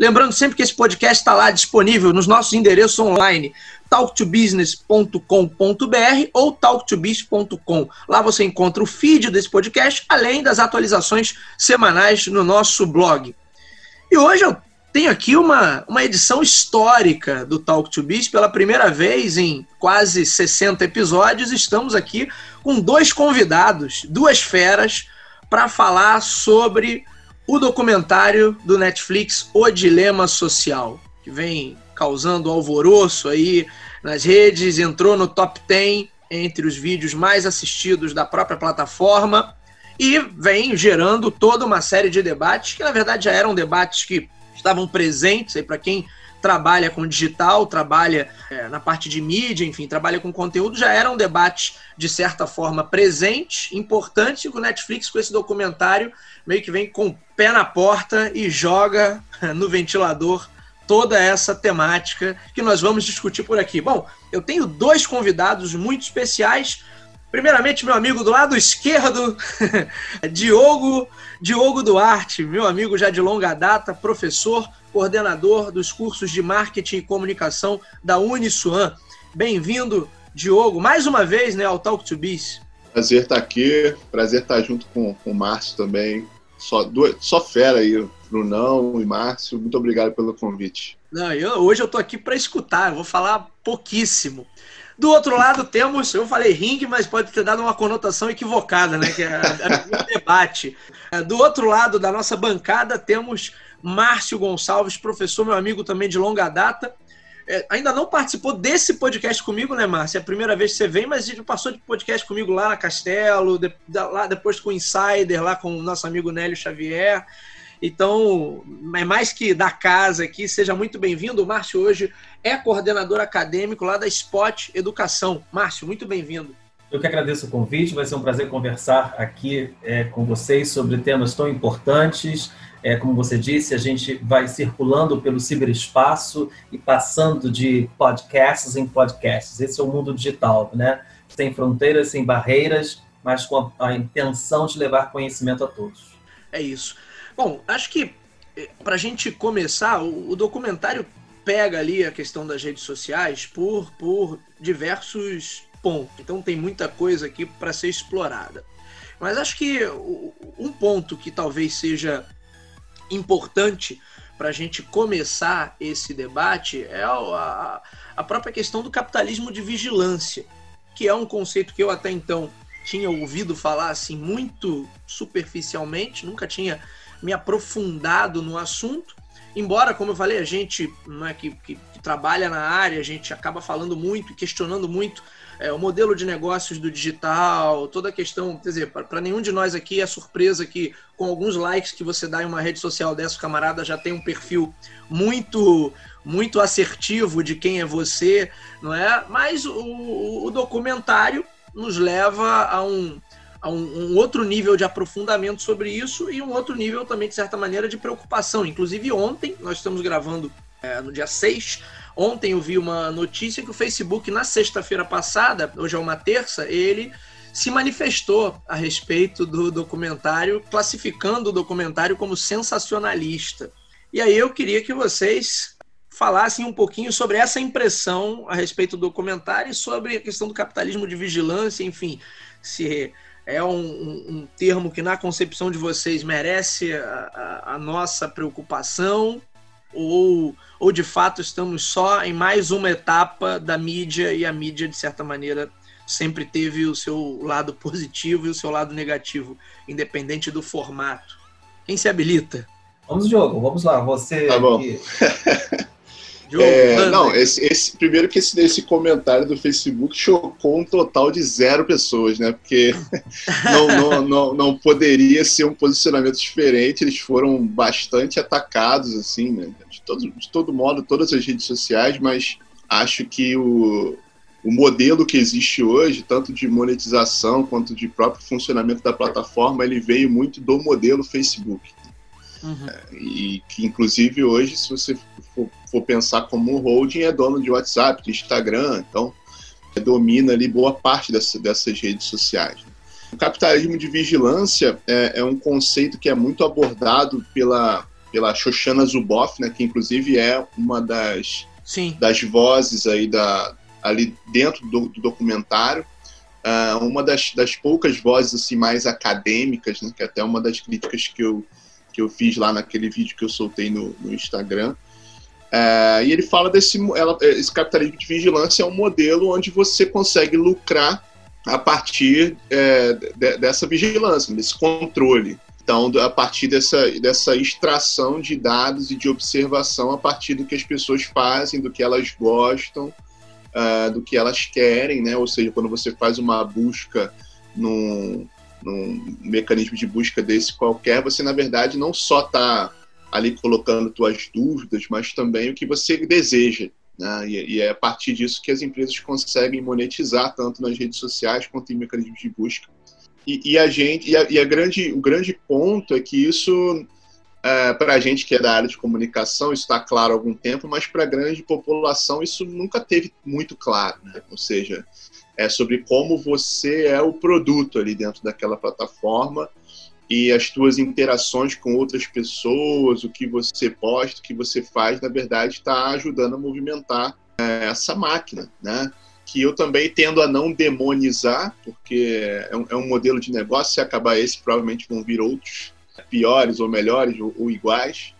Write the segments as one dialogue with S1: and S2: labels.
S1: Lembrando sempre que esse podcast está lá disponível nos nossos endereços online, talktobusiness.com.br ou talktobiz.com. Lá você encontra o feed desse podcast, além das atualizações semanais no nosso blog. E hoje eu tenho aqui uma, uma edição histórica do Talk to Biz. Pela primeira vez em quase 60 episódios, estamos aqui com dois convidados, duas feras, para falar sobre o documentário do Netflix O Dilema Social, que vem causando alvoroço aí nas redes, entrou no top 10 entre os vídeos mais assistidos da própria plataforma e vem gerando toda uma série de debates que na verdade já eram debates que estavam presentes para quem trabalha com digital, trabalha é, na parte de mídia, enfim, trabalha com conteúdo, já era um debate, de certa forma, presente, importante, e o Netflix, com esse documentário, meio que vem com o pé na porta e joga no ventilador toda essa temática que nós vamos discutir por aqui. Bom, eu tenho dois convidados muito especiais. Primeiramente, meu amigo do lado esquerdo, Diogo, Diogo Duarte, meu amigo já de longa data, professor, coordenador dos cursos de marketing e comunicação da Uniswan. Bem-vindo, Diogo, mais uma vez né, ao Talk to Biz.
S2: Prazer estar aqui, prazer estar junto com, com o Márcio também. Só, duas, só fera aí, Brunão e Márcio. Muito obrigado pelo convite.
S1: Não, eu, hoje eu estou aqui para escutar, vou falar pouquíssimo. Do outro lado temos, eu falei ringue, mas pode ter dado uma conotação equivocada, né? Que é, é um debate. Do outro lado da nossa bancada temos Márcio Gonçalves, professor, meu amigo também de longa data. É, ainda não participou desse podcast comigo, né, Márcio? É a primeira vez que você vem, mas ele passou de podcast comigo lá na Castelo, de, lá depois com o Insider, lá com o nosso amigo Nélio Xavier. Então, é mais que da casa aqui, seja muito bem-vindo. O Márcio hoje é coordenador acadêmico lá da Spot Educação. Márcio, muito bem-vindo.
S3: Eu que agradeço o convite, vai ser um prazer conversar aqui é, com vocês sobre temas tão importantes é, como você disse, a gente vai circulando pelo ciberespaço e passando de podcasts em podcasts. Esse é o mundo digital, né? Sem fronteiras, sem barreiras, mas com a, a intenção de levar conhecimento a todos.
S1: É isso. Bom, acho que eh, para a gente começar, o, o, documentário pega ali a questão das redes sociais por, por diversos pontos. Então tem muita coisa aqui para ser explorada. Mas acho que um ponto que talvez seja importante para a gente começar esse debate é a, a própria questão do capitalismo de vigilância, que é um conceito que eu até então tinha ouvido falar assim muito superficialmente, nunca tinha me aprofundado no assunto. Embora, como eu falei, a gente né, que, que, que trabalha na área, a gente acaba falando muito, questionando muito é, o modelo de negócios do digital, toda a questão, quer dizer, para nenhum de nós aqui é surpresa que com alguns likes que você dá em uma rede social dessa, o camarada já tem um perfil muito muito assertivo de quem é você, não é? Mas o, o documentário nos leva a um, a um, um, outro nível de aprofundamento sobre isso e um outro nível também, de certa maneira, de preocupação. Inclusive, ontem, nós estamos gravando é, no dia 6, Ontem eu vi uma notícia que o Facebook, na sexta-feira passada, hoje é uma terça, ele se manifestou a respeito do documentário, classificando o documentário como sensacionalista. E aí eu queria que vocês falassem um pouquinho sobre essa impressão a respeito do documentário e sobre a questão do capitalismo de vigilância, enfim, se é um, um, termo que na concepção de vocês merece a, a, a nossa preocupação ou, ou de fato estamos só em mais uma etapa da mídia e a mídia, de certa maneira, sempre teve o seu lado positivo e o seu lado negativo, independente do formato. Quem se habilita?
S3: Vamos, Diogo, vamos lá. Você.
S2: Tá bom. É, não, esse, esse, primeiro que esse, esse comentário do Facebook chocou um total de zero pessoas, né? Porque não, não, não, não, poderia ser um posicionamento diferente. Eles foram bastante atacados, assim, né? De todo, de todo modo, todas as redes sociais, mas acho que o, o modelo que existe hoje, tanto de monetização quanto de próprio funcionamento da plataforma, ele veio muito do modelo Facebook. Uhum. É, e que, inclusive, hoje, se você for, for, pensar como um holding, é dono de WhatsApp, de Instagram, então domina ali boa parte dessa, dessas redes sociais. O capitalismo de vigilância é, é, um conceito que é muito abordado pela, pela Shoshana Zuboff, né, que inclusive é uma das, Sim. das vozes aí da, ali dentro do, do documentário. Uh, uma das, das poucas vozes assim mais acadêmicas, né, que é até uma das críticas que eu, que eu fiz lá naquele vídeo que eu soltei no, no Instagram. Uh, e ele fala desse ela, esse capitalismo de vigilância é um modelo onde você consegue lucrar a partir é, de, dessa vigilância, desse controle. Então, a partir dessa, dessa extração de dados e de observação a partir do que as pessoas fazem, do que elas gostam, uh, do que elas querem, né? Ou seja, quando você faz uma busca num, num mecanismo de busca desse qualquer, você na verdade não só está ali colocando suas dúvidas, mas também o que você deseja. Né? E, e, é a partir disso que as empresas conseguem monetizar tanto nas redes sociais quanto em mecanismos de busca. E, e a gente, e, a, e a grande, o grande ponto é que isso é, para a gente que é da área de comunicação, está claro há algum tempo, mas para a grande população isso nunca teve muito claro. Né? Ou seja, é sobre como você é o produto ali dentro daquela plataforma e as tuas interações com outras pessoas, o que você posta, o que você faz, na verdade está ajudando a movimentar é, essa máquina, né? Que eu também tendo a não demonizar, porque é um, é um modelo de negócio. Se acabar esse, provavelmente vão vir outros piores ou melhores ou, ou iguais.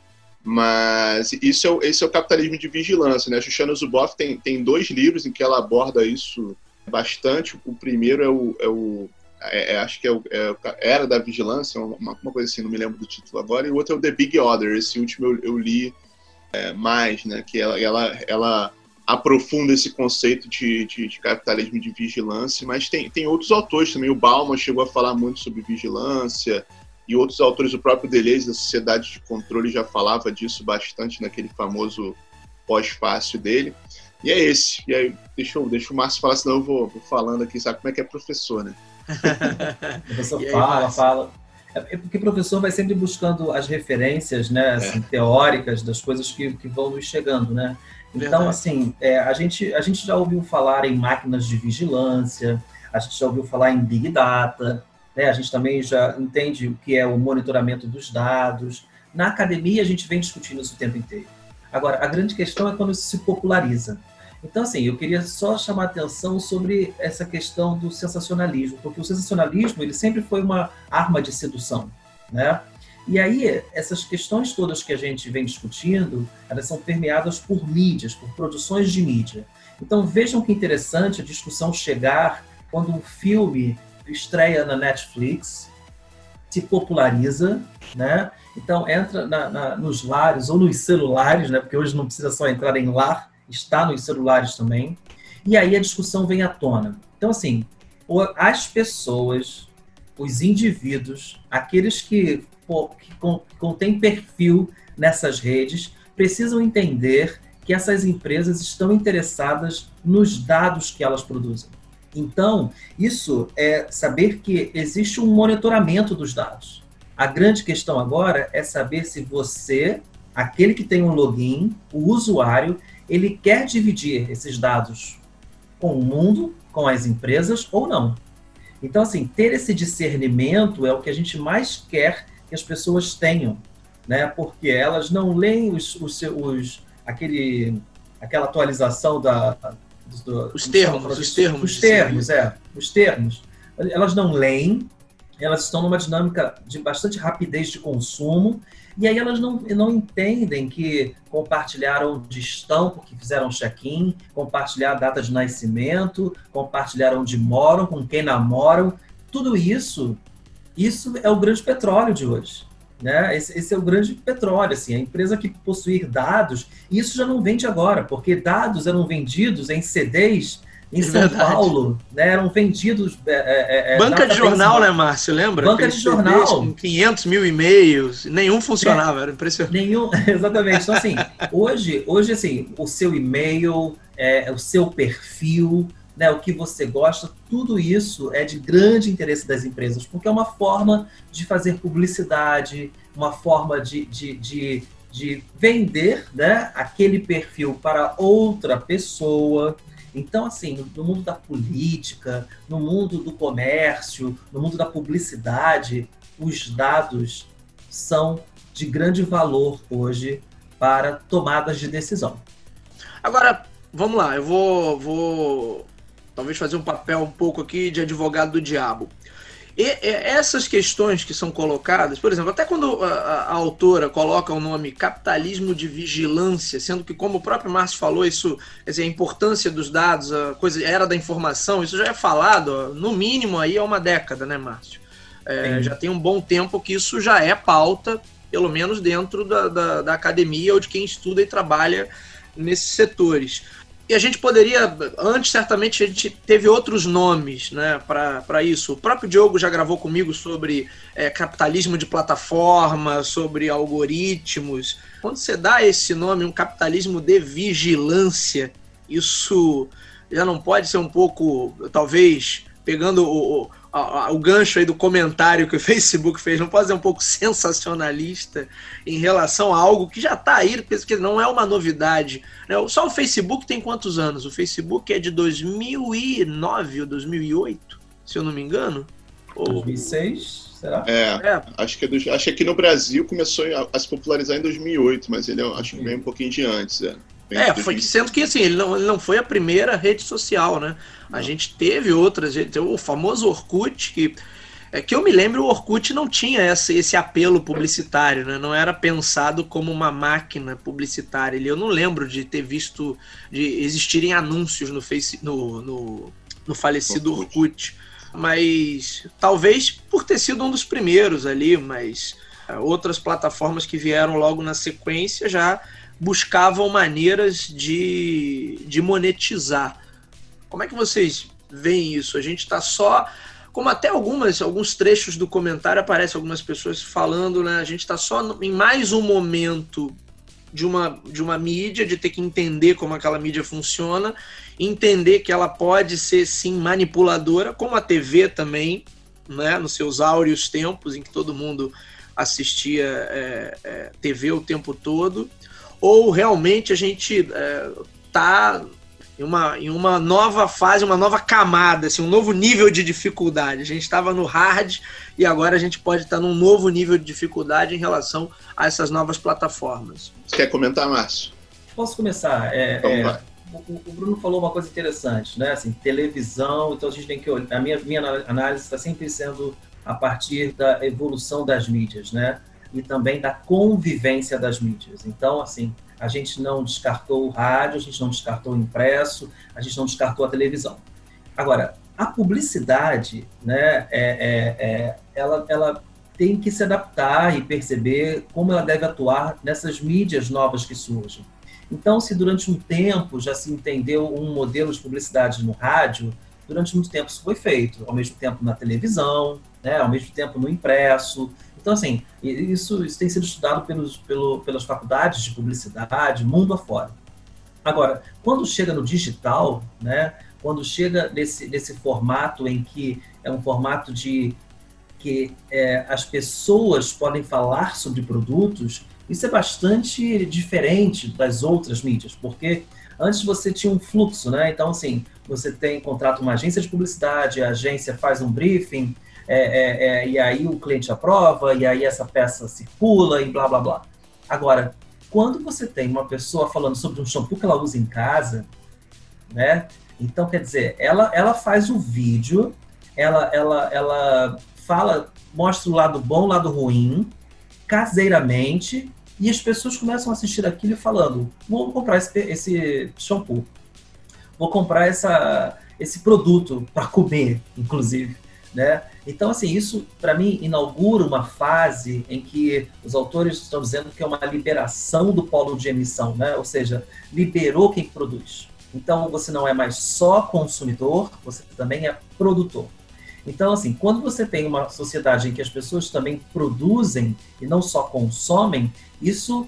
S2: Mas isso é, esse é o capitalismo de vigilância. Né? A Shoshana Zuboff tem, tem dois livros em que ela aborda isso bastante. O primeiro é o. É o é, é acho que é o, é Era da Vigilância, uma, uma, coisa assim, não me lembro do título agora. E o outro é o The Big Order. Esse último eu, eu li é, mais, né? Que ela, ela, ela aprofunda esse conceito de, de, de, capitalismo de vigilância, mas tem, tem outros autores também. O Bauman chegou a falar muito sobre vigilância e outros autores, o próprio Deleuze, da Sociedade de Controle, já falava disso bastante naquele famoso pós-fácil dele. E é esse. E aí, deixa, eu, deixa o Márcio falar, senão eu vou, vou falando aqui, sabe como é que é professor, né?
S3: o professor fala, fala. É, é porque o professor vai sempre buscando as referências né, assim, é. teóricas das coisas que, que vão nos chegando, né? Então, Verdade. assim, é, a, gente, a gente já ouviu falar em máquinas de vigilância, a gente já ouviu falar em Big Data, né? A gente também já entende o que é o monitoramento dos dados. Na academia, a gente vem discutindo isso o tempo inteiro. Agora, a grande questão é quando isso se populariza. Então, assim, eu queria só chamar atenção sobre essa questão do sensacionalismo, porque o sensacionalismo ele sempre foi uma arma de sedução, né? E aí, essas questões todas que a gente vem discutindo, elas são permeadas por mídias, por produções de mídia. Então, vejam que interessante a discussão chegar quando um filme estreia na Netflix, se populariza, né? Então entra na, na, nos lares ou nos celulares, né? Porque hoje não precisa só entrar em lar, está nos celulares também. E aí a discussão vem à tona. Então assim, as pessoas, os indivíduos, aqueles que, que contêm perfil nessas redes, precisam entender que essas empresas estão interessadas nos dados que elas produzem. Então, isso é saber que existe um monitoramento dos dados. A grande questão agora é saber se você, aquele que tem um login, o usuário, ele quer dividir esses dados com o mundo, com as empresas ou não. Então, assim, ter esse discernimento é o que a gente mais quer que as pessoas tenham, né? Porque elas não leem os, os, os aquele, aquela atualização da,
S1: do, os termos, os termos.
S3: Os termos, é. Os termos. Elas não leem, elas estão numa dinâmica de bastante rapidez de consumo, e aí elas não, não entendem que compartilharam onde estão, porque fizeram check-in, compartilhar a data de nascimento, compartilhar onde moram, com quem namoram. Tudo isso, isso é o grande petróleo de hoje. Né? Esse, esse, é o grande petróleo, assim, a empresa que possuir dados, isso já não vende agora, porque dados eram vendidos em CDs em São Verdade. Paulo, né, eram vendidos. É,
S1: é, é Banca de jornal, né, Márcio? Lembra?
S3: Banca de jornal.
S1: Com 500 mil e-mails, nenhum funcionava,
S3: é,
S1: era impressionante.
S3: Nenhum, exatamente. Então, assim, hoje, hoje assim, o seu e-mail, é, o seu perfil, né, o que você gosta, tudo isso é de grande interesse das empresas, porque é uma forma de fazer publicidade, uma forma de, de, de, de vender né, aquele perfil para outra pessoa. Então, assim, no mundo da política, no mundo do comércio, no mundo da publicidade, os dados são de grande valor hoje para tomadas de decisão.
S1: Agora, vamos lá, eu vou, vou talvez fazer um papel um pouco aqui de advogado do diabo. E, e, essas questões que são colocadas, por exemplo, até quando a, a, autora coloca o nome capitalismo de vigilância, sendo que, como o próprio Márcio falou, isso, dizer, a importância dos dados, a coisa era da informação, isso já é falado, no mínimo aí há uma década, né, Márcio? É, já tem um bom tempo que isso já é pauta, pelo menos dentro da, da, da academia ou de quem estuda e trabalha nesses setores. E a gente poderia, antes certamente a gente teve outros nomes né, para isso. O próprio Diogo já gravou comigo sobre é, capitalismo de plataforma, sobre algoritmos. Quando você dá esse nome, um capitalismo de vigilância, isso já não pode ser um pouco, talvez, pegando o, o gancho aí do comentário que o Facebook fez, não pode ser um pouco sensacionalista em relação a algo que já está aí, porque não é uma novidade. Né? Só o Facebook tem quantos anos? O Facebook é de 2009 ou 2008, se eu não me engano.
S3: 2006, será?
S2: É, é. Acho, que é do, acho que aqui no Brasil começou a, a, se popularizar em 2008, mas ele é, acho que veio um pouquinho de antes. É.
S1: É, foi sendo que assim, ele não, ele não foi a primeira rede social, né? Não. A gente teve outras, o famoso Orkut, que é que eu me lembro, o Orkut não tinha esse, esse apelo publicitário, né? Não era pensado como uma máquina publicitária. Eu não lembro de ter visto, de existirem anúncios no, face, no, no, no falecido Orkut. Orkut. Mas talvez por ter sido um dos primeiros ali, mas é, outras plataformas que vieram logo na sequência já buscavam maneiras de, de monetizar. Como é que vocês veem isso? A gente está só. Como até algumas, alguns trechos do comentário aparecem algumas pessoas falando, né? A gente está só em mais um momento de uma, de uma mídia, de ter que entender como aquela mídia funciona, entender que ela pode ser sim manipuladora, como a TV também, né? Nos seus áureos tempos em que todo mundo assistia é, é, TV o tempo todo ou realmente a gente está é, em uma, em uma nova fase, uma nova camada, assim, um novo nível de dificuldade. A gente estava no hard e agora a gente pode estar num novo nível de dificuldade em relação a essas novas plataformas.
S2: Você quer comentar, Márcio?
S3: Posso começar? É, é, o, o, Bruno falou uma coisa interessante, né? Assim, televisão, então a gente tem que olhar. A minha, minha análise está sempre sendo a partir da evolução das mídias, né? E também da convivência das mídias. Então, assim, a gente não descartou o rádio, a gente não descartou o impresso, a gente não descartou a televisão. Agora, a publicidade, né, é, é, é, ela, ela tem que se adaptar e perceber como ela deve atuar nessas mídias novas que surgem. Então, se durante um tempo já se entendeu um modelo de publicidade no rádio, durante muito tempo isso foi feito, ao mesmo tempo na televisão, né, ao mesmo tempo no impresso, então, assim, isso, isso tem sido estudado pelos, pelo, pelas faculdades de publicidade, mundo afora. Agora, quando chega no digital, né, quando chega nesse, nesse formato em que é um formato de que é, as pessoas podem falar sobre produtos, isso é bastante diferente das outras mídias, porque antes você tinha um fluxo, né? Então, assim, você tem contrato uma agência de publicidade, a agência faz um briefing, é, é, é, e aí o cliente aprova, e aí essa peça circula e blá blá blá. Agora, quando você tem uma pessoa falando sobre um shampoo que ela usa em casa, né? Então, quer dizer, ela, ela faz o um vídeo, ela, ela, ela fala, mostra o lado bom, o lado ruim, caseiramente, e as pessoas começam a assistir aquilo falando: vou comprar esse, esse shampoo, vou comprar essa, esse produto para comer, inclusive Né? Então, assim, isso para mim inaugura uma fase em que os autores estão dizendo que é uma liberação do polo de emissão, né? ou seja, liberou quem produz. Então, você não é mais só consumidor, você também é produtor. Então, assim, quando você tem uma sociedade em que as pessoas também produzem e não só consomem, isso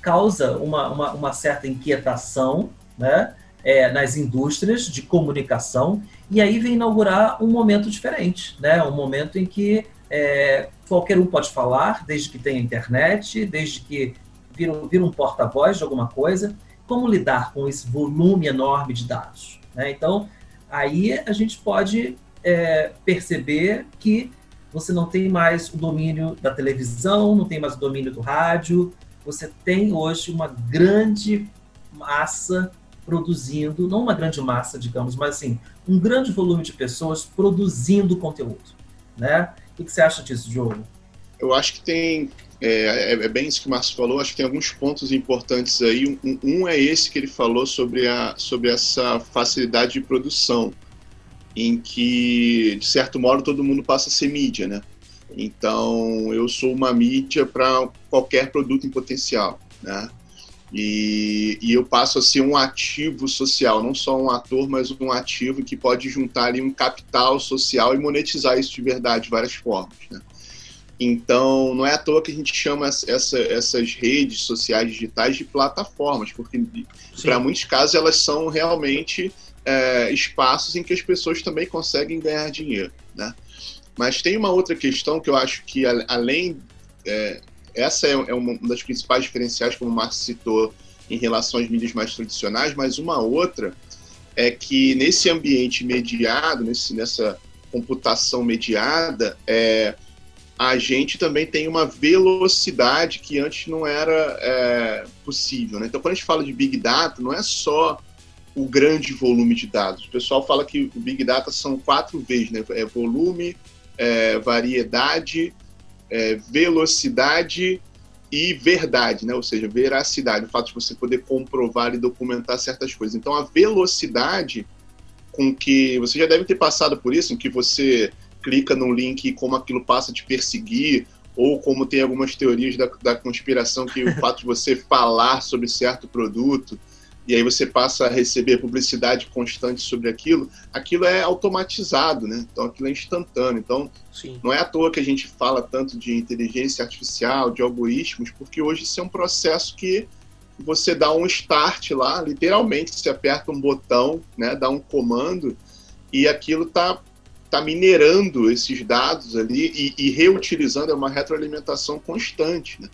S3: causa uma, uma, uma certa inquietação né, é, nas indústrias de comunicação, e aí vem inaugurar um momento diferente, né, um momento em que é, qualquer um pode falar, desde que tenha internet, desde que vira, vira um porta-voz de alguma coisa, como lidar com esse volume enorme de dados. Né? Então, aí a gente pode é, perceber que você não tem mais o domínio da televisão, não tem mais o domínio do rádio, você tem hoje uma grande massa produzindo, não uma grande massa, digamos, mas assim, um grande volume de pessoas produzindo conteúdo, né? O que você acha disso, Diogo?
S2: Eu acho que tem é, é, é, bem isso que o Márcio falou, acho que tem alguns pontos importantes aí. Um, um, é esse que ele falou sobre, a, sobre essa facilidade de produção, em que, de certo modo, todo mundo passa a ser mídia, né? Então, eu sou uma mídia para qualquer produto em potencial, né? E, e, eu passo a ser um ativo social, não só um ator, mas um ativo que pode juntar ali um capital social e monetizar isso de verdade de várias formas, né? Então, não é à toa que a gente chama essa, essas redes sociais digitais de plataformas, porque para muitos casos elas são realmente é, espaços em que as pessoas também conseguem ganhar dinheiro. Né? Mas tem uma outra questão que eu acho que, além. É, essa é, é uma das principais diferenciais, como o Marcos citou, em relação às mídias mais tradicionais, mas uma outra é que nesse ambiente mediado, nesse, nessa computação mediada, é, a gente também tem uma velocidade que antes não era é, possível. Né? Então, quando a gente fala de Big Data, não é só o grande volume de dados. O pessoal fala que o Big Data são quatro vezes, né? É volume, é, variedade, é, velocidade e verdade, né? Ou seja, veracidade, o fato de você poder comprovar e documentar certas coisas. Então, a velocidade com que você já deve ter passado por isso, em que você clica num link e como aquilo passa a te perseguir, ou como tem algumas teorias da, da conspiração que o fato de você falar sobre certo produto e aí você passa a receber publicidade constante sobre aquilo, aquilo é automatizado, né? Então aquilo é instantâneo. Então Sim. não é à toa que a gente fala tanto de inteligência artificial, de algoritmos, porque hoje isso é um processo que você dá um start lá, literalmente, você aperta um botão, né, dá um comando e aquilo está está minerando esses dados ali e, e, reutilizando, é uma retroalimentação constante. Né?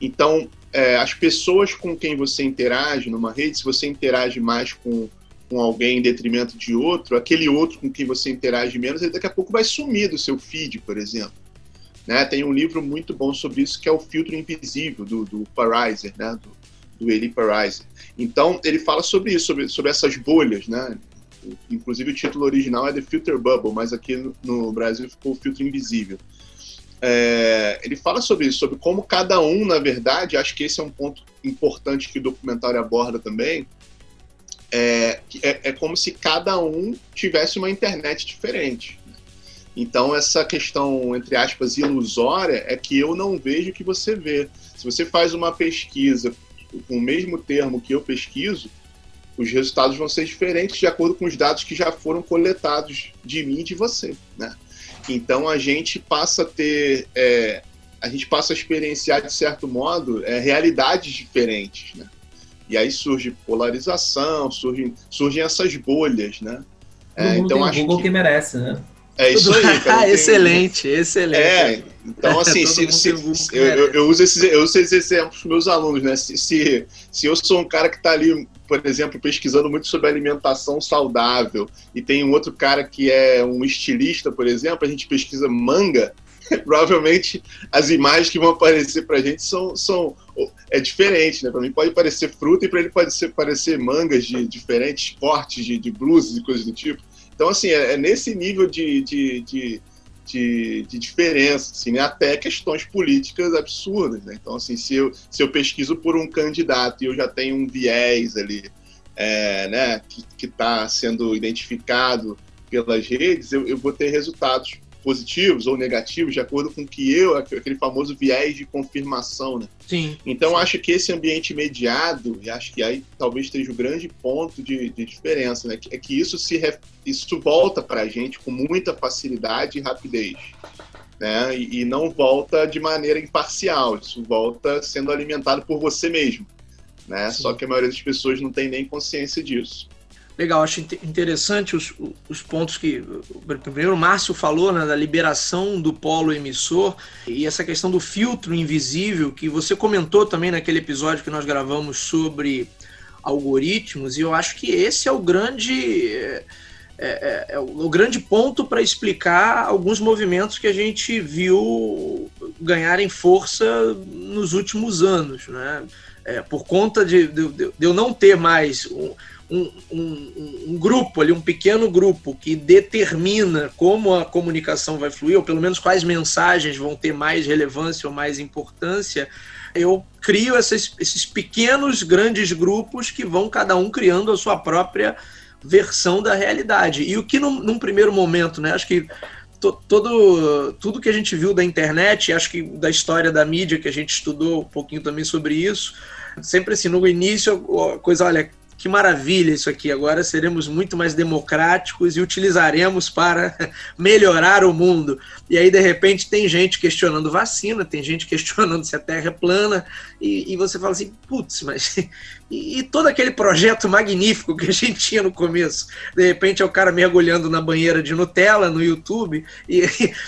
S2: Então, é, as pessoas com quem você interage numa rede, se você interage mais com, com alguém em detrimento de outro, aquele outro com quem você interage menos, ele daqui a pouco vai sumir do seu feed, por exemplo. Né? Tem um livro muito bom sobre isso que é o Filtro Invisível, do, do Pariser, né? do, do Eli Pariser. Então, ele fala sobre isso, sobre, sobre essas bolhas, né? Inclusive o título original é The Filter Bubble, mas aqui no, no Brasil ficou o Filtro Invisível. É, ele fala sobre isso, sobre como cada um, na verdade, acho que esse é um ponto importante que o documentário aborda também, é, é, é como se cada um tivesse uma internet diferente. Então, essa questão, entre aspas, ilusória é que eu não vejo o que você vê. Se você faz uma pesquisa com o mesmo termo que eu pesquiso, os resultados vão ser diferentes de acordo com os dados que já foram coletados de mim e de você, né? Então a gente passa a ter, é, a gente passa a experienciar de certo modo é, realidades diferentes, né? E aí surge polarização, surgem, surgem essas bolhas, né?
S3: É, então acho Google que... que merece, né?
S2: É isso aí.
S1: Cara, excelente, excelente.
S2: É, então assim, se, se, se eu, eu, eu, uso esses, eu uso esses exemplos para meus alunos, né? Se, se, se eu sou um cara que está ali por exemplo, pesquisando muito sobre alimentação saudável, e tem um outro cara que é um estilista, por exemplo, a gente pesquisa manga, provavelmente as imagens que vão aparecer para a gente são, são é diferente, né? Para mim pode parecer fruta e para ele pode ser, parecer mangas de diferentes cortes de, de blusas e coisas do tipo. Então, assim, é, é nesse nível de, de, de, de, de diferença, assim, né? até questões políticas absurdas. Né? Então, assim, se eu, se eu pesquiso por um candidato e eu já tenho um viés ali é, né, que está sendo identificado pelas redes, eu, eu vou ter resultados positivos ou negativos, de acordo com que eu, aquele famoso viés de confirmação, né?
S1: Sim.
S2: Então,
S1: sim.
S2: acho que esse ambiente mediado, e acho que aí talvez esteja o grande ponto de, de diferença, né? É que isso se isso volta para a gente com muita facilidade e rapidez. Né? E, e não volta de maneira imparcial, isso volta sendo alimentado por você mesmo. Né? Só que a maioria das pessoas não tem nem consciência disso.
S1: Legal, acho interessante os, os pontos que. Primeiro, o Márcio falou né, da liberação do polo emissor e essa questão do filtro invisível, que você comentou também naquele episódio que nós gravamos sobre algoritmos, e eu acho que esse é o grande. É, é, é o, o grande ponto para explicar alguns movimentos que a gente viu ganharem força nos últimos anos. Né? É, por conta de, de, de eu não ter mais. Um, um, um, grupo ali, um pequeno grupo que determina como a comunicação vai fluir, ou pelo menos quais mensagens vão ter mais relevância ou mais importância, eu crio esses, esses pequenos, grandes grupos que vão cada um criando a sua própria versão da realidade. E o que num, num primeiro momento, né, acho que todo tudo que a gente viu da internet, acho que da história da mídia que a gente estudou um pouquinho também sobre isso, sempre assim, no início, a coisa, olha, que maravilha isso aqui. Agora seremos muito mais democráticos e utilizaremos para melhorar o mundo. E aí, de repente, tem gente questionando vacina, tem gente questionando se a Terra é plana, e, e você fala assim: putz, mas. E, e, todo aquele projeto magnífico que a gente tinha no começo? De repente é o cara mergulhando na banheira de Nutella no YouTube, e,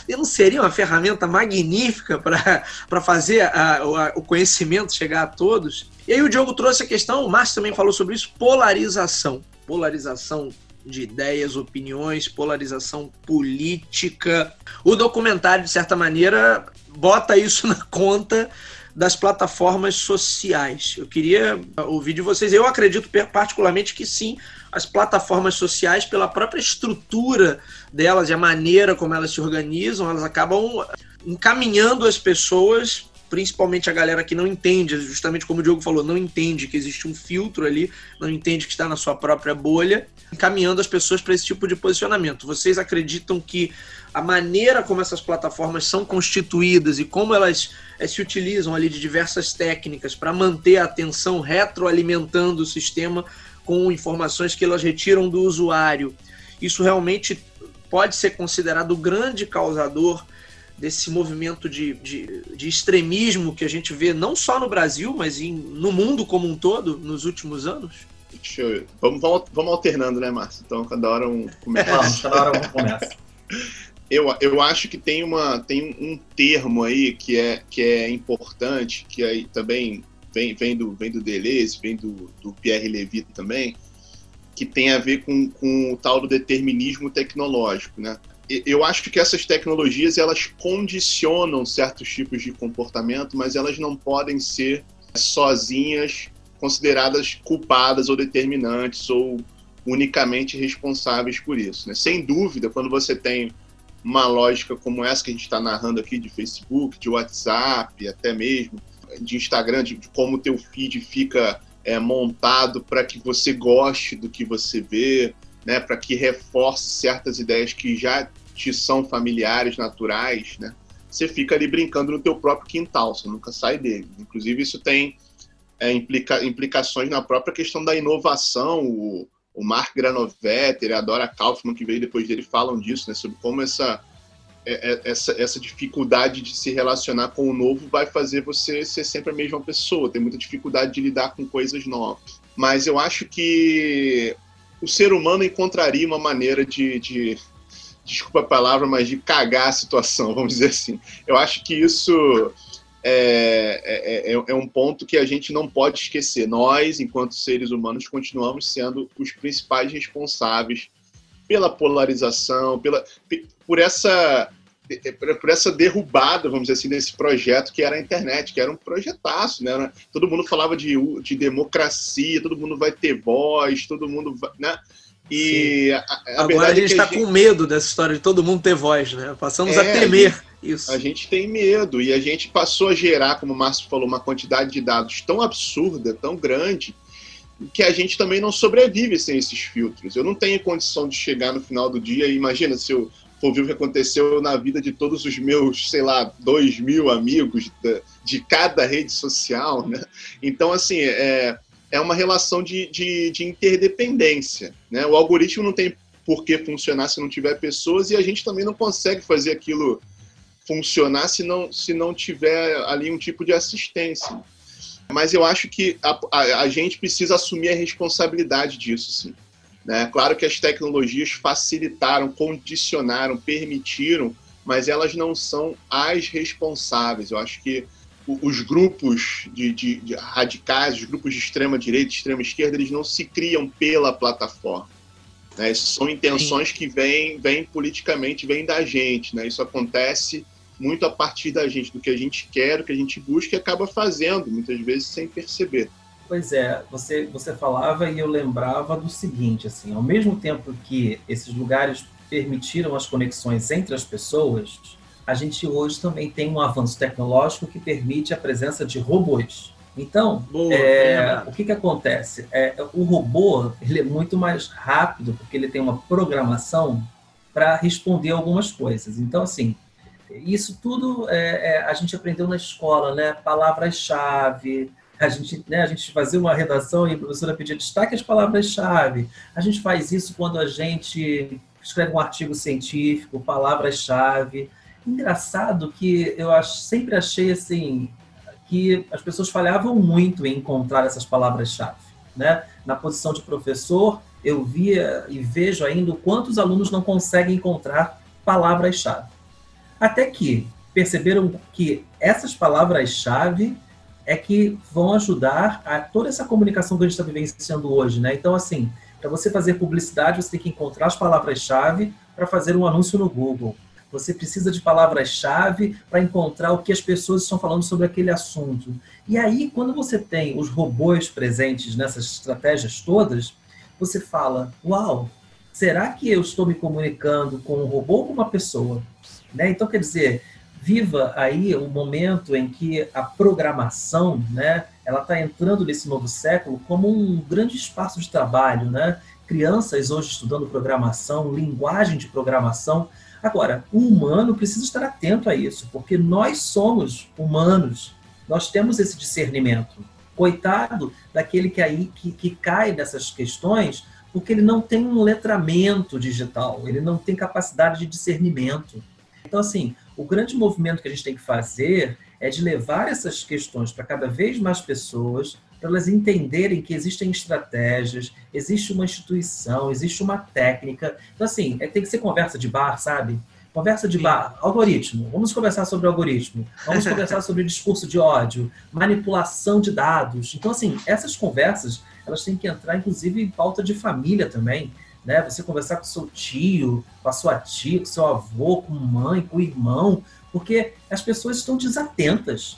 S1: e não seria uma ferramenta magnífica para fazer a, a, o conhecimento chegar a todos? E aí o Diogo trouxe a questão, o Márcio também falou sobre isso, polarização. Polarização de ideias, opiniões, polarização política. O documentário, de certa maneira, bota isso na conta das plataformas sociais. Eu queria ouvir de vocês. Eu acredito particularmente que sim, as plataformas sociais, pela própria estrutura delas e a maneira como elas se organizam, elas acabam encaminhando as pessoas principalmente a galera que não entende, justamente como o Diogo falou, não entende que existe um filtro ali, não entende que está na sua própria bolha, encaminhando as pessoas para esse tipo de posicionamento. Vocês acreditam que a maneira como essas plataformas são constituídas e como elas é, se utilizam ali de diversas técnicas para manter a atenção retroalimentando o sistema com informações que elas retiram do usuário, isso realmente pode ser considerado o grande causador desse movimento de, de, de, extremismo que a gente vê não só no Brasil, mas em, no mundo como um todo nos últimos anos?
S2: Deixa eu... vamos, vamos, vamos alternando, né, Márcio? Então, cada hora um
S3: começa. Vamos, cada hora um começa.
S2: Eu, eu acho que tem, uma, tem um termo aí que é, que é importante, que aí também vem, vem, do, vem do Deleuze, vem do, do Pierre Levy também, que tem a ver com, com o tal do determinismo tecnológico, né? Eu acho que essas tecnologias elas condicionam certos tipos de comportamento, mas elas não podem ser sozinhas consideradas culpadas ou determinantes ou unicamente responsáveis por isso. Né? Sem dúvida, quando você tem uma lógica como essa que a gente está narrando aqui de Facebook, de WhatsApp, até mesmo de Instagram, de, como o teu feed fica é, montado para que você goste do que você vê, né, para que reforce certas ideias que já te são familiares, naturais, né? Você fica ali brincando no teu próprio quintal, você nunca sai dele. Inclusive, isso tem é, implica, implicações na própria questão da inovação. O, o Mark Granovetter, a Dora Kaufman, que veio depois dele, falam disso, né? Sobre como essa, é, é, essa, essa dificuldade de se relacionar com o novo vai fazer você ser sempre a mesma pessoa, tem muita dificuldade de lidar com coisas novas. Mas eu acho que o ser humano encontraria uma maneira de, de desculpa a palavra, mas de cagar a situação, vamos dizer assim. Eu acho que isso é, é, é, é, um ponto que a gente não pode esquecer. Nós, enquanto seres humanos, continuamos sendo os principais responsáveis pela polarização, pela, por essa por essa derrubada, vamos dizer assim, desse projeto que era a internet, que era um projetaço, né? Todo mundo falava de, de democracia, todo mundo vai ter voz, todo mundo vai, né?
S1: E a, a agora a gente está é com medo dessa história de todo mundo ter voz, né? Passamos é, a temer a gente, isso.
S2: A gente tem medo e a gente passou a gerar, como o Márcio falou, uma quantidade de dados tão absurda, tão grande, que a gente também não sobrevive sem esses filtros. Eu não tenho condição de chegar no final do dia e imagina se eu for ver o que aconteceu na vida de todos os meus, sei lá, dois mil amigos de, de cada rede social, né? Então, assim, é, é uma relação de, de, de interdependência, né? O algoritmo não tem por que funcionar se não tiver pessoas e a gente também não consegue fazer aquilo funcionar se não, se não tiver ali um tipo de assistência. Mas eu acho que a, a, a gente precisa assumir a responsabilidade disso, sim. Né? Claro que as tecnologias facilitaram, condicionaram, permitiram, mas elas não são as responsáveis. Eu acho que os grupos de, de, de radicais, os grupos de extrema direita, extrema esquerda, eles não se criam pela plataforma. Né? São intenções Sim. que vêm, vêm politicamente, vêm da gente. Né? Isso acontece muito a partir da gente, do que a gente quer, do que a gente busca e acaba fazendo, muitas vezes sem perceber.
S3: Pois é, você, você falava e eu lembrava do seguinte, assim, ao mesmo tempo que esses lugares permitiram as conexões entre as pessoas, a gente hoje também tem um avanço tecnológico que permite a presença de robôs. Então, Boa, é, o que, que acontece? É, o robô ele é muito mais rápido porque ele tem uma programação para responder algumas coisas. Então, assim, isso tudo é, é, a gente aprendeu na escola, né? Palavras-chave. A gente, né, a gente fazia uma redação e a professora pedia destaque as palavras-chave. A gente faz isso quando a gente escreve um artigo científico, palavras-chave. Engraçado que eu sempre achei assim que as pessoas falhavam muito em encontrar essas palavras-chave. Né? Na posição de professor, eu via e vejo ainda quantos alunos não conseguem encontrar palavras-chave. Até que perceberam que essas palavras-chave é que vão ajudar a toda essa comunicação que a gente está vivenciando hoje, né? Então, assim, para você fazer publicidade, você tem que encontrar as palavras-chave para fazer um anúncio no Google. Você precisa de palavras-chave para encontrar o que as pessoas estão falando sobre aquele assunto. E aí, quando você tem os robôs presentes nessas estratégias todas, você fala: Uau, será que eu estou me comunicando com um robô ou com uma pessoa? Né? Então, quer dizer, viva aí o momento em que a programação, né, ela está entrando nesse novo século como um grande espaço de trabalho, né? Crianças hoje estudando programação, linguagem de programação, Agora, o humano precisa estar atento a isso, porque nós somos humanos, nós temos esse discernimento. Coitado daquele que aí que, que cai nessas questões, porque ele não tem um letramento digital, ele não tem capacidade de discernimento. Então, assim, o grande movimento que a gente tem que fazer é de levar essas questões para cada vez mais pessoas, para elas entenderem que existem estratégias, existe uma instituição, existe uma técnica. Então, assim, é, tem que ser conversa de bar, sabe? Conversa de Sim. bar, algoritmo. Vamos conversar sobre algoritmo. Vamos conversar sobre discurso de ódio, manipulação de dados. Então, assim, essas conversas, elas têm que entrar, inclusive, em pauta de família também. Né? Você conversar com seu tio, com a sua tia, com seu avô, com mãe, com o irmão, porque as pessoas estão desatentas.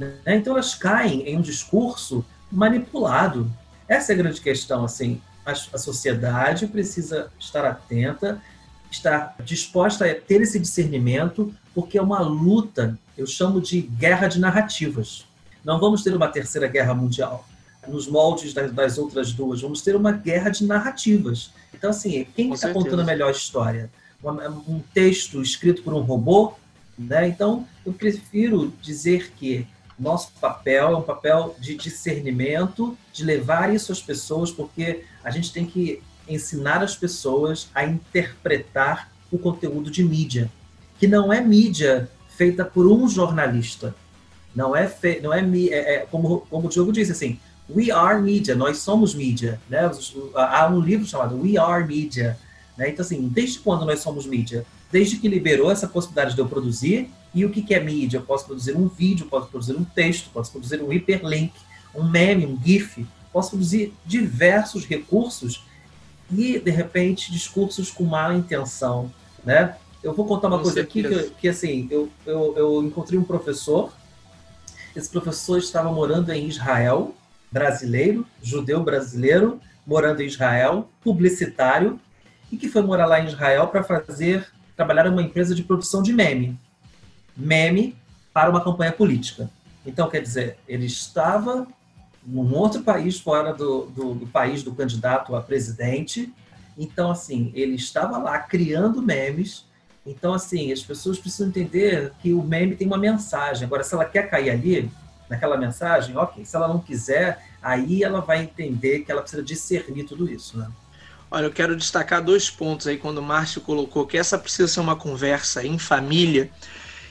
S3: Né? Então elas caem em um discurso manipulado. Essa é a grande questão. Assim, a, a sociedade precisa estar atenta, estar disposta a ter esse discernimento, porque é uma luta, eu chamo de guerra de narrativas. Não vamos ter uma terceira guerra mundial nos moldes das, das outras duas, vamos ter uma guerra de narrativas. Então, assim, quem está contando a melhor história? Um texto escrito por um robô? Né? Então, eu prefiro dizer que nosso papel é um papel de discernimento, de levar isso às pessoas, porque a gente tem que ensinar as pessoas a interpretar o conteúdo de mídia, que não é mídia feita por um jornalista. Não é, fe... não é, é, é como, como o Diogo disse, assim, we are media, nós somos mídia. Né? Há um livro chamado We Are Media. Né? Então, assim, desde quando nós somos mídia? Desde que liberou essa possibilidade de eu produzir e o que, é mídia? Eu posso produzir um vídeo, posso produzir um texto, posso produzir um hiperlink, um meme, um GIF, posso produzir diversos recursos e, de repente, discursos com má intenção, né? Eu vou contar uma com coisa certeza. aqui que, que assim, eu, eu, eu encontrei um professor, esse professor estava morando em Israel, brasileiro, judeu brasileiro, morando em Israel, publicitário, e que foi morar lá em Israel para fazer, trabalhar em uma empresa de produção de meme meme para uma campanha política. Então, quer dizer, ele estava num outro país fora do, do, do, país do candidato a presidente. Então, assim, ele estava lá criando memes Então, assim, as pessoas precisam entender que o meme tem uma mensagem. Agora, se ela quer cair ali, naquela mensagem, ok. Se ela não quiser, aí ela vai entender que ela precisa discernir tudo isso, né?
S1: Olha, eu quero destacar dois pontos aí quando o Márcio colocou que essa precisa ser uma conversa em família.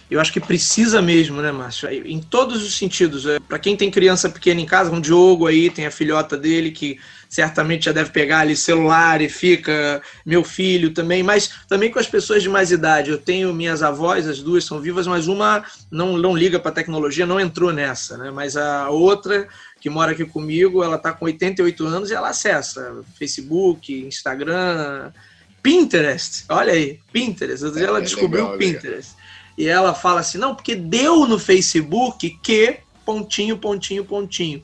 S1: Eu acho que precisa mesmo, né, Márcio? Em todos os sentidos. É, Para quem tem criança pequena em casa, um Diogo aí, tem a filhota dele que certamente já deve pegar ali celular e fica, meu filho também, mas também com as pessoas de mais idade. Eu tenho minhas avós, as duas são vivas, mas uma não, não liga para tecnologia, não entrou nessa, né? Mas a outra que mora aqui comigo, ela está com 88 anos e ela acessa Facebook, Instagram, Pinterest. Olha aí, Pinterest. Outro dia ela é, descobriu o Pinterest. E ela fala assim: não, porque deu no Facebook que pontinho, pontinho, pontinho.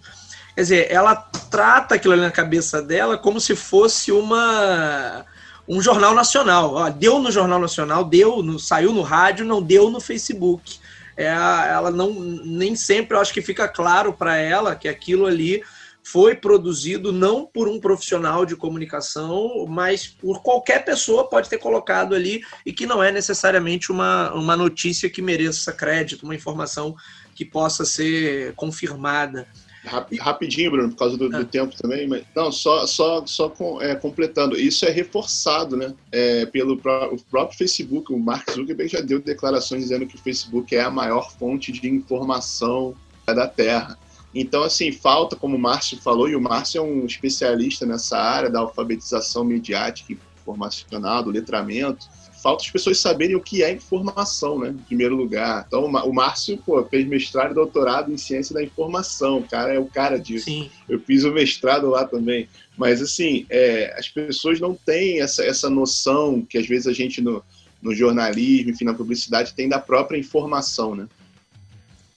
S1: Quer dizer, ela trata aquilo ali na cabeça dela como se fosse uma um jornal nacional. Ó, deu no jornal nacional, deu, no, saiu no rádio, não deu no Facebook é, ela não nem sempre eu acho que fica claro para ela que aquilo ali foi produzido não por um profissional de comunicação, mas por qualquer pessoa pode ter colocado ali e que não é necessariamente uma, uma notícia que mereça crédito, uma informação que possa ser confirmada.
S2: Rapidinho, Bruno, por causa do, do ah. tempo também, mas não, só, só, só com, é, completando. Isso é reforçado, né? É, pelo o próprio Facebook, o Mark Zuckerberg já deu declarações dizendo que o Facebook é a maior fonte de informação da Terra. Então, assim, falta, como o Márcio falou, e o Márcio é um especialista nessa área da alfabetização midiática e informacional, do letramento falta as pessoas saberem o que é informação, né? Em primeiro lugar. Então, o Márcio, pô, fez mestrado e doutorado em ciência da informação. O cara é o cara disso. Sim. Eu fiz o mestrado lá também. Mas, assim, é, as pessoas não têm essa, essa noção que, às vezes, a gente no, no jornalismo, enfim, na publicidade, tem da própria informação, né?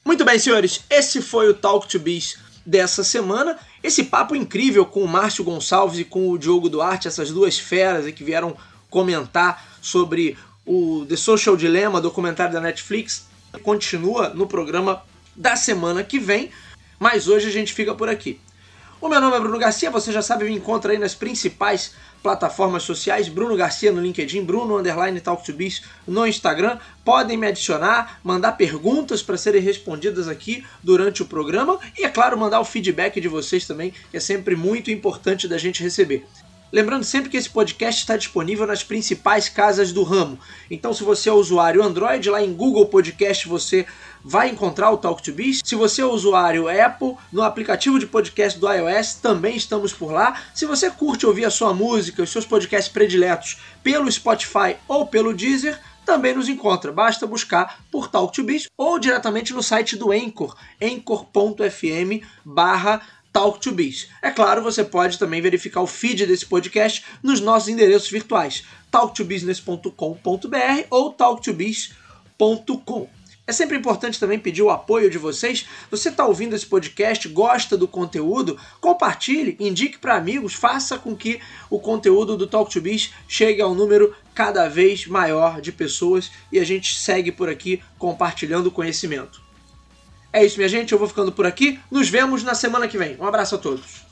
S1: Muito bem, senhores. Esse foi o Talk to Biz dessa semana. Esse papo incrível com o Márcio Gonçalves e com o Diogo Duarte, essas duas feras que vieram comentar sobre o The Social Dilemma, documentário da Netflix, continua no programa da semana que vem, mas hoje a gente fica por aqui. O meu nome é Bruno Garcia, você já sabe, me encontra aí nas principais plataformas sociais, Bruno Garcia no LinkedIn, Bruno Underline Talk to Biz no Instagram. Podem me adicionar, mandar perguntas para serem respondidas aqui durante o programa e, é claro, mandar o feedback de vocês também, que é sempre muito importante da gente receber. Lembrando sempre que esse podcast está disponível nas principais casas do ramo. Então, se você é usuário Android, lá em Google Podcast você vai encontrar o Talk to Biz. Se você é usuário Apple, no aplicativo de podcast do iOS também estamos por lá. Se você curte ouvir a sua música, os seus podcasts prediletos pelo Spotify ou pelo Deezer, também nos encontra. Basta buscar por Talk to Biz ou diretamente no site do Anchor, anchor.fm barra Talk to Biz. É claro, você pode também verificar o feed desse podcast nos nossos endereços virtuais, talktobusiness.com.br ou talktobiz.com. É sempre importante também pedir o apoio de vocês. Você está ouvindo esse podcast, gosta do conteúdo? Compartilhe, indique para amigos, faça com que o conteúdo do Talk to Biz chegue a um número cada vez maior de pessoas e a gente segue por aqui compartilhando conhecimento. É isso, minha gente. Eu vou ficando por aqui. Nos vemos na semana que vem. Um abraço a todos.